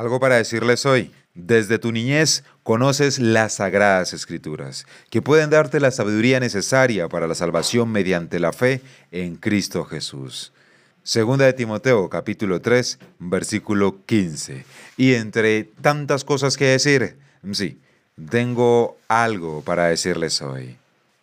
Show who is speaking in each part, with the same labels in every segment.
Speaker 1: Algo para decirles hoy. Desde tu niñez conoces las sagradas escrituras, que pueden darte la sabiduría necesaria para la salvación mediante la fe en Cristo Jesús. Segunda de Timoteo, capítulo 3, versículo 15. Y entre tantas cosas que decir, sí, tengo algo para decirles hoy.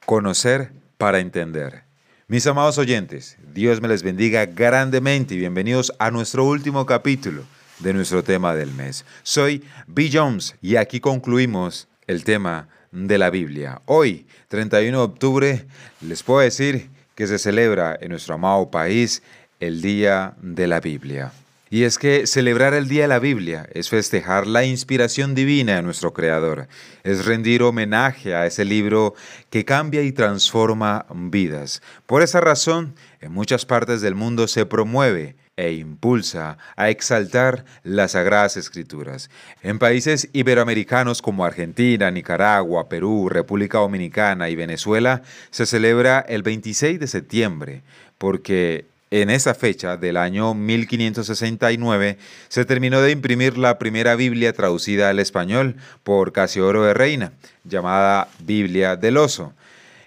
Speaker 1: Conocer para entender. Mis amados oyentes, Dios me les bendiga grandemente y bienvenidos a nuestro último capítulo de nuestro tema del mes. Soy B. Jones y aquí concluimos el tema de la Biblia. Hoy, 31 de octubre, les puedo decir que se celebra en nuestro amado país el Día de la Biblia. Y es que celebrar el Día de la Biblia es festejar la inspiración divina de nuestro Creador, es rendir homenaje a ese libro que cambia y transforma vidas. Por esa razón, en muchas partes del mundo se promueve e impulsa a exaltar las Sagradas Escrituras. En países iberoamericanos como Argentina, Nicaragua, Perú, República Dominicana y Venezuela se celebra el 26 de septiembre porque en esa fecha del año 1569 se terminó de imprimir la primera Biblia traducida al español por Casiodoro de Reina, llamada Biblia del Oso.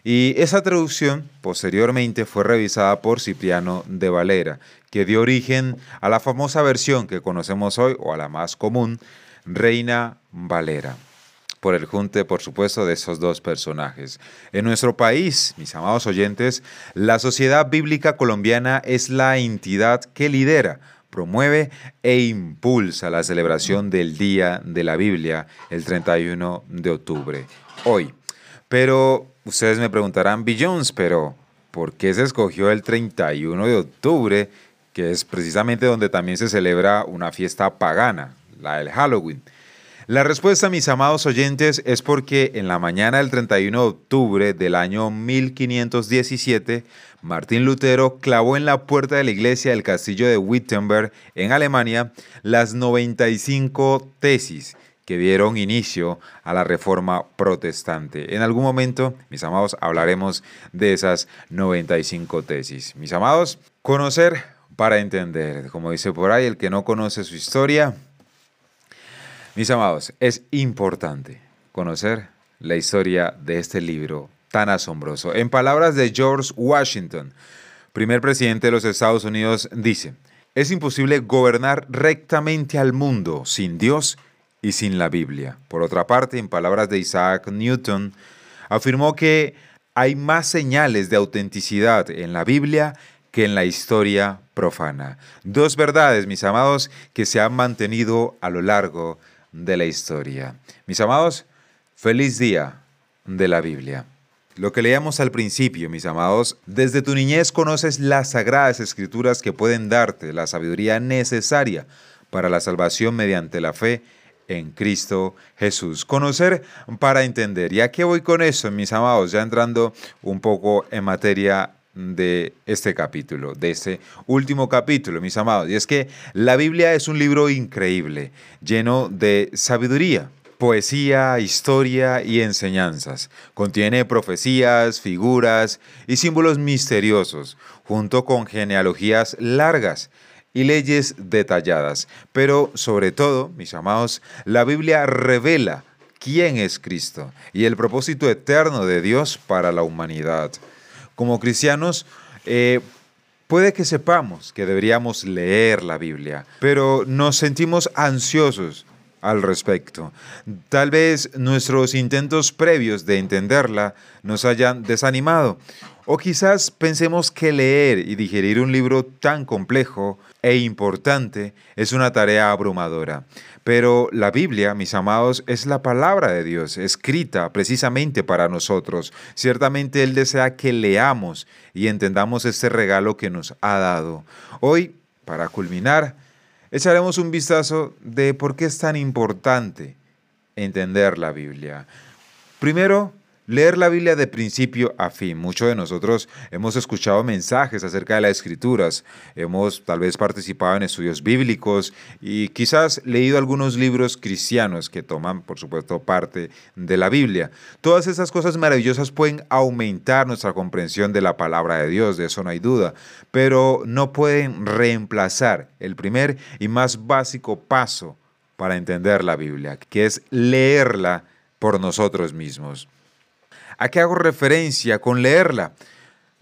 Speaker 1: Y esa traducción posteriormente fue revisada por Cipriano de Valera, que dio origen a la famosa versión que conocemos hoy, o a la más común, Reina Valera por el junte, por supuesto, de esos dos personajes. En nuestro país, mis amados oyentes, la Sociedad Bíblica Colombiana es la entidad que lidera promueve e impulsa la celebración del Día de la Biblia el 31 de octubre, hoy. Pero ustedes me preguntarán, Jones, pero ¿por qué se escogió el 31 de octubre, que es precisamente donde también se celebra una fiesta pagana, la del Halloween? La respuesta, mis amados oyentes, es porque en la mañana del 31 de octubre del año 1517, Martín Lutero clavó en la puerta de la iglesia del castillo de Wittenberg, en Alemania, las 95 tesis que dieron inicio a la reforma protestante. En algún momento, mis amados, hablaremos de esas 95 tesis. Mis amados, conocer para entender. Como dice por ahí, el que no conoce su historia, mis amados, es importante conocer la historia de este libro tan asombroso. En palabras de George Washington, primer presidente de los Estados Unidos, dice, es imposible gobernar rectamente al mundo sin Dios y sin la Biblia. Por otra parte, en palabras de Isaac Newton, afirmó que hay más señales de autenticidad en la Biblia que en la historia profana. Dos verdades, mis amados, que se han mantenido a lo largo de la historia. Mis amados, feliz día de la Biblia. Lo que leíamos al principio, mis amados, desde tu niñez conoces las sagradas escrituras que pueden darte la sabiduría necesaria para la salvación mediante la fe en Cristo Jesús. Conocer para entender. ¿Y a qué voy con eso, mis amados? Ya entrando un poco en materia de este capítulo, de este último capítulo, mis amados. Y es que la Biblia es un libro increíble, lleno de sabiduría, poesía, historia y enseñanzas. Contiene profecías, figuras y símbolos misteriosos, junto con genealogías largas y leyes detalladas. Pero sobre todo, mis amados, la Biblia revela quién es Cristo y el propósito eterno de Dios para la humanidad como cristianos, eh, puede que sepamos que deberíamos leer la Biblia, pero nos sentimos ansiosos al respecto. Tal vez nuestros intentos previos de entenderla nos hayan desanimado. O quizás pensemos que leer y digerir un libro tan complejo e importante es una tarea abrumadora. Pero la Biblia, mis amados, es la palabra de Dios, escrita precisamente para nosotros. Ciertamente Él desea que leamos y entendamos este regalo que nos ha dado. Hoy, para culminar, echaremos un vistazo de por qué es tan importante entender la Biblia. Primero, Leer la Biblia de principio a fin. Muchos de nosotros hemos escuchado mensajes acerca de las escrituras, hemos tal vez participado en estudios bíblicos y quizás leído algunos libros cristianos que toman, por supuesto, parte de la Biblia. Todas esas cosas maravillosas pueden aumentar nuestra comprensión de la palabra de Dios, de eso no hay duda, pero no pueden reemplazar el primer y más básico paso para entender la Biblia, que es leerla por nosotros mismos. ¿A qué hago referencia con leerla?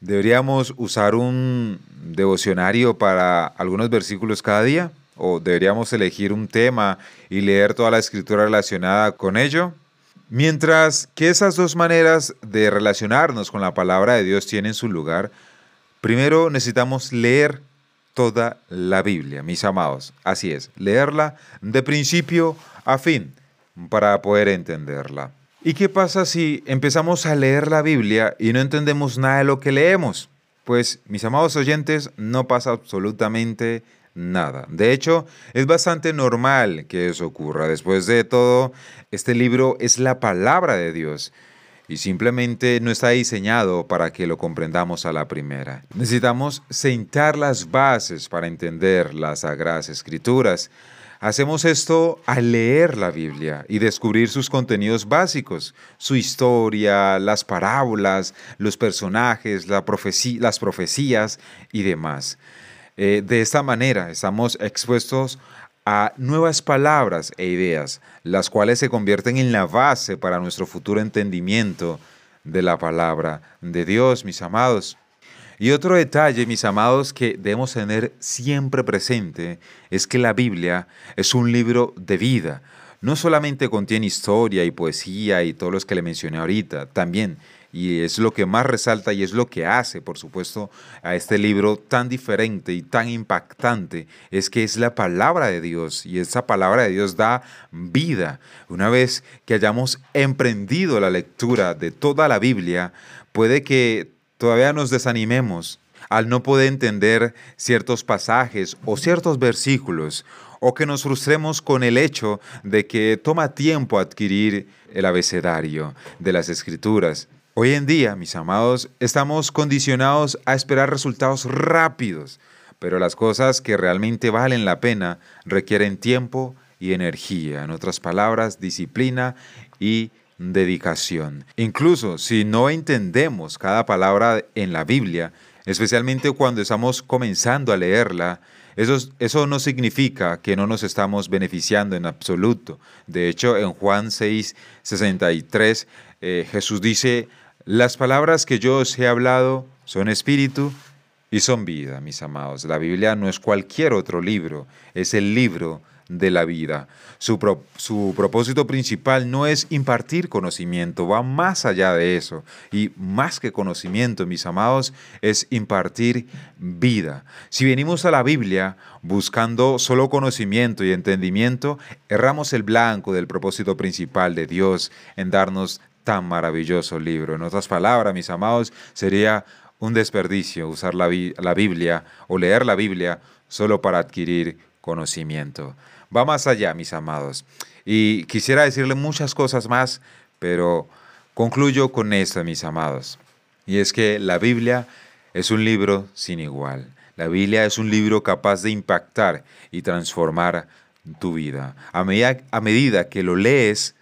Speaker 1: ¿Deberíamos usar un devocionario para algunos versículos cada día? ¿O deberíamos elegir un tema y leer toda la escritura relacionada con ello? Mientras que esas dos maneras de relacionarnos con la palabra de Dios tienen su lugar, primero necesitamos leer toda la Biblia, mis amados. Así es, leerla de principio a fin para poder entenderla. ¿Y qué pasa si empezamos a leer la Biblia y no entendemos nada de lo que leemos? Pues, mis amados oyentes, no pasa absolutamente nada. De hecho, es bastante normal que eso ocurra. Después de todo, este libro es la palabra de Dios y simplemente no está diseñado para que lo comprendamos a la primera. Necesitamos sentar las bases para entender las sagradas escrituras. Hacemos esto al leer la Biblia y descubrir sus contenidos básicos, su historia, las parábolas, los personajes, las profecías y demás. Eh, de esta manera estamos expuestos a nuevas palabras e ideas, las cuales se convierten en la base para nuestro futuro entendimiento de la palabra de Dios, mis amados. Y otro detalle, mis amados, que debemos tener siempre presente es que la Biblia es un libro de vida. No solamente contiene historia y poesía y todos los que le mencioné ahorita, también y es lo que más resalta y es lo que hace, por supuesto, a este libro tan diferente y tan impactante, es que es la palabra de Dios y esa palabra de Dios da vida. Una vez que hayamos emprendido la lectura de toda la Biblia, puede que todavía nos desanimemos al no poder entender ciertos pasajes o ciertos versículos, o que nos frustremos con el hecho de que toma tiempo adquirir el abecedario de las escrituras. Hoy en día, mis amados, estamos condicionados a esperar resultados rápidos, pero las cosas que realmente valen la pena requieren tiempo y energía, en otras palabras, disciplina y dedicación. Incluso si no entendemos cada palabra en la Biblia, especialmente cuando estamos comenzando a leerla, eso, eso, no significa que no nos estamos beneficiando en absoluto. De hecho, en Juan 6, 63, eh, Jesús dice, las palabras que yo os he hablado son espíritu y son vida, mis amados. La Biblia no es cualquier otro libro, es el libro de la vida. Su, su, propósito principal no es impartir conocimiento, va más allá de eso. Y más que conocimiento, mis amados, es impartir vida. Si venimos a la Biblia buscando solo conocimiento y entendimiento, erramos el blanco del propósito principal de Dios en darnos tan maravilloso libro. En otras palabras, mis amados, sería un desperdicio usar la, la, Biblia o leer la Biblia solo para adquirir conocimiento. Va más allá, mis amados. Y quisiera decirle muchas cosas más, pero concluyo con esto, mis amados. Y es que la Biblia es un libro sin igual. La Biblia es un libro capaz de impactar y transformar tu vida. A medida, a medida que lo lees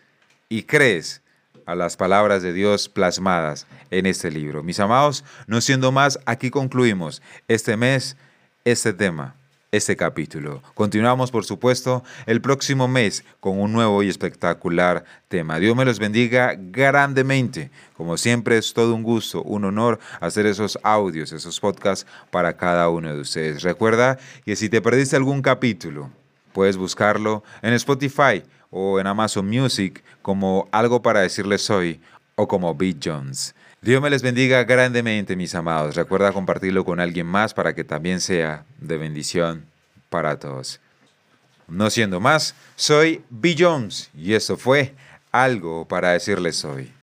Speaker 1: y crees, a las palabras de Dios plasmadas en este libro. Mis amados, no siendo más, aquí concluimos este mes, este tema, este capítulo. Continuamos, por supuesto, el próximo mes con un nuevo y espectacular tema. Dios me los bendiga grandemente. Como siempre, es todo un gusto, un honor hacer esos audios, esos podcasts para cada uno de ustedes. Recuerda que si te perdiste algún capítulo, puedes buscarlo en Spotify o en Amazon Music como algo para decirles hoy o como Beat Jones. Dios me les bendiga grandemente, mis amados. Recuerda compartirlo con alguien más para que también sea de bendición para todos. No siendo más, soy B. Jones y esto fue algo para decirles hoy.